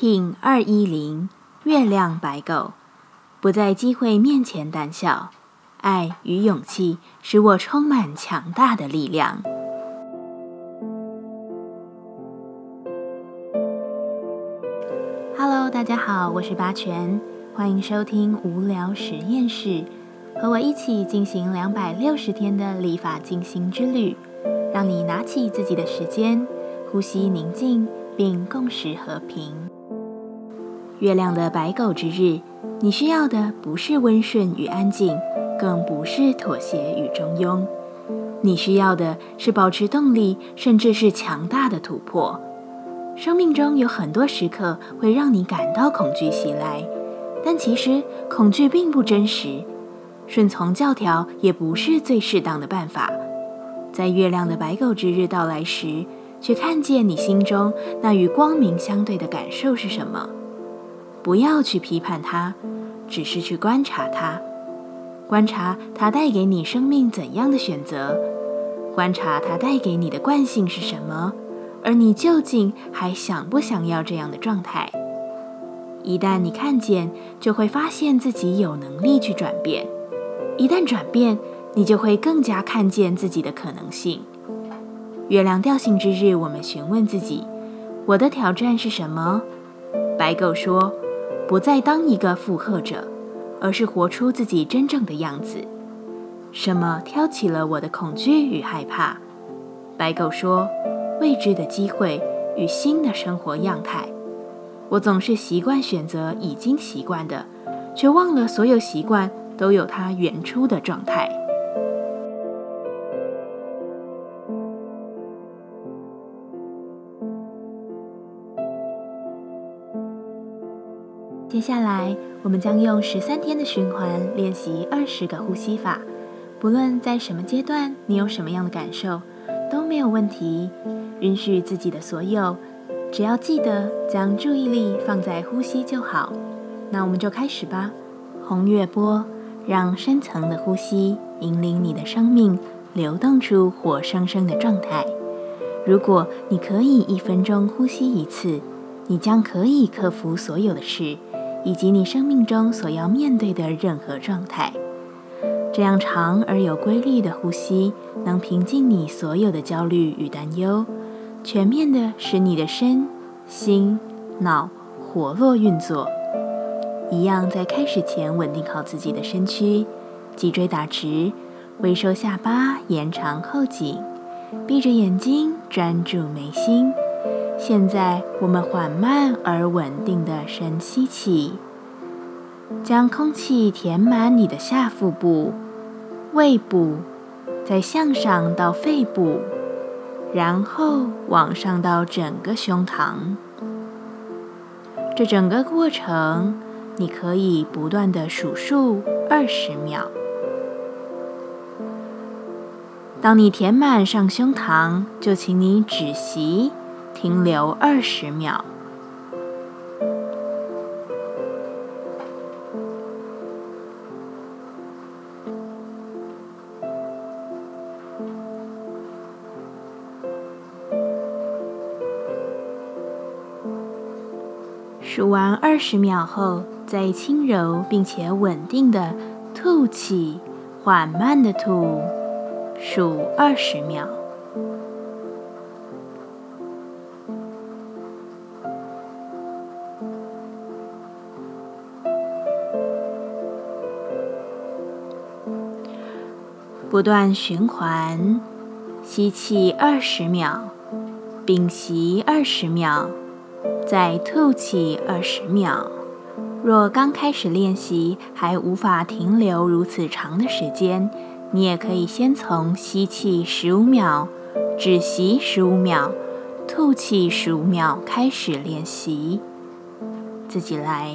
King 二一零月亮白狗，不在机会面前胆小，爱与勇气使我充满强大的力量。Hello，大家好，我是八全，欢迎收听无聊实验室，和我一起进行两百六十天的立法进行之旅，让你拿起自己的时间，呼吸宁静，并共识和平。月亮的白狗之日，你需要的不是温顺与安静，更不是妥协与中庸，你需要的是保持动力，甚至是强大的突破。生命中有很多时刻会让你感到恐惧袭来，但其实恐惧并不真实，顺从教条也不是最适当的办法。在月亮的白狗之日到来时，去看见你心中那与光明相对的感受是什么。不要去批判它，只是去观察它，观察它带给你生命怎样的选择，观察它带给你的惯性是什么，而你究竟还想不想要这样的状态？一旦你看见，就会发现自己有能力去转变；一旦转变，你就会更加看见自己的可能性。月亮调性之日，我们询问自己：我的挑战是什么？白狗说。不再当一个附和者，而是活出自己真正的样子。什么挑起了我的恐惧与害怕？白狗说：“未知的机会与新的生活样态。”我总是习惯选择已经习惯的，却忘了所有习惯都有它原初的状态。接下来，我们将用十三天的循环练习二十个呼吸法。不论在什么阶段，你有什么样的感受，都没有问题。允许自己的所有，只要记得将注意力放在呼吸就好。那我们就开始吧。红月波，让深层的呼吸引领你的生命流动出活生生的状态。如果你可以一分钟呼吸一次，你将可以克服所有的事。以及你生命中所要面对的任何状态，这样长而有规律的呼吸，能平静你所有的焦虑与担忧，全面的使你的身心脑活络运作。一样在开始前稳定好自己的身躯，脊椎打直，微收下巴，延长后颈，闭着眼睛专注眉心。现在，我们缓慢而稳定的深吸气，将空气填满你的下腹部、胃部，再向上到肺部，然后往上到整个胸膛。这整个过程，你可以不断的数数二十秒。当你填满上胸膛，就请你止息。停留二十秒。数完二十秒后，再轻柔并且稳定的吐气，缓慢的吐，数二十秒。不断循环，吸气二十秒，屏息二十秒，再吐气二十秒。若刚开始练习还无法停留如此长的时间，你也可以先从吸气十五秒、止息十五秒、吐气十五秒开始练习，自己来。